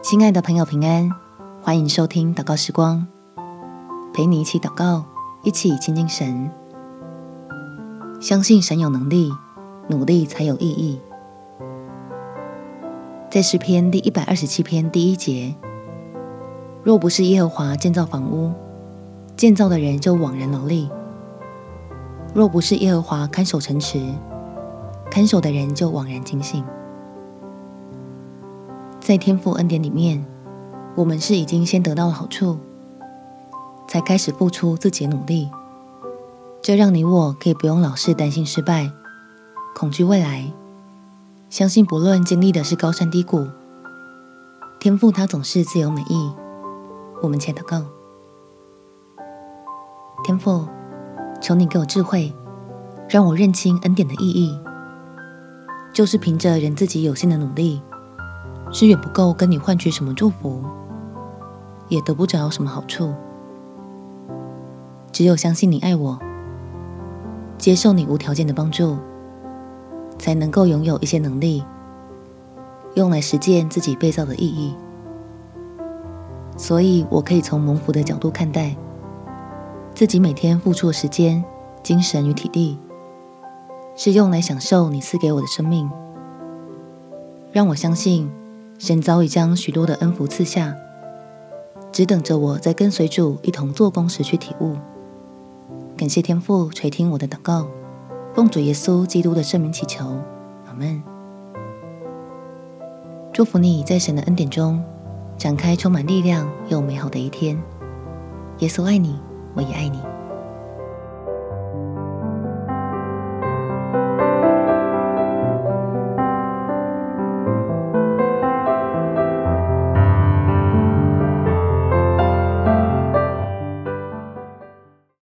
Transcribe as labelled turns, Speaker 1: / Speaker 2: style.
Speaker 1: 亲爱的朋友，平安，欢迎收听祷告时光，陪你一起祷告，一起亲近神。相信神有能力，努力才有意义。在诗篇第一百二十七篇第一节，若不是耶和华建造房屋，建造的人就枉然劳力；若不是耶和华看守城池，看守的人就枉然警醒。在天赋恩典里面，我们是已经先得到了好处，才开始付出自己努力。这让你我可以不用老是担心失败、恐惧未来，相信不论经历的是高山低谷，天赋它总是自有美意。我们且祷告：天赋，求你给我智慧，让我认清恩典的意义，就是凭着人自己有限的努力。是远不够跟你换取什么祝福，也得不着什么好处。只有相信你爱我，接受你无条件的帮助，才能够拥有一些能力，用来实践自己被造的意义。所以我可以从蒙福的角度看待自己每天付出的时间、精神与体力，是用来享受你赐给我的生命，让我相信。神早已将许多的恩福赐下，只等着我在跟随主一同做工时去体悟。感谢天父垂听我的祷告，奉主耶稣基督的圣名祈求，阿门。祝福你在神的恩典中展开充满力量又美好的一天。耶稣爱你，我也爱你。